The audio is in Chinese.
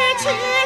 ah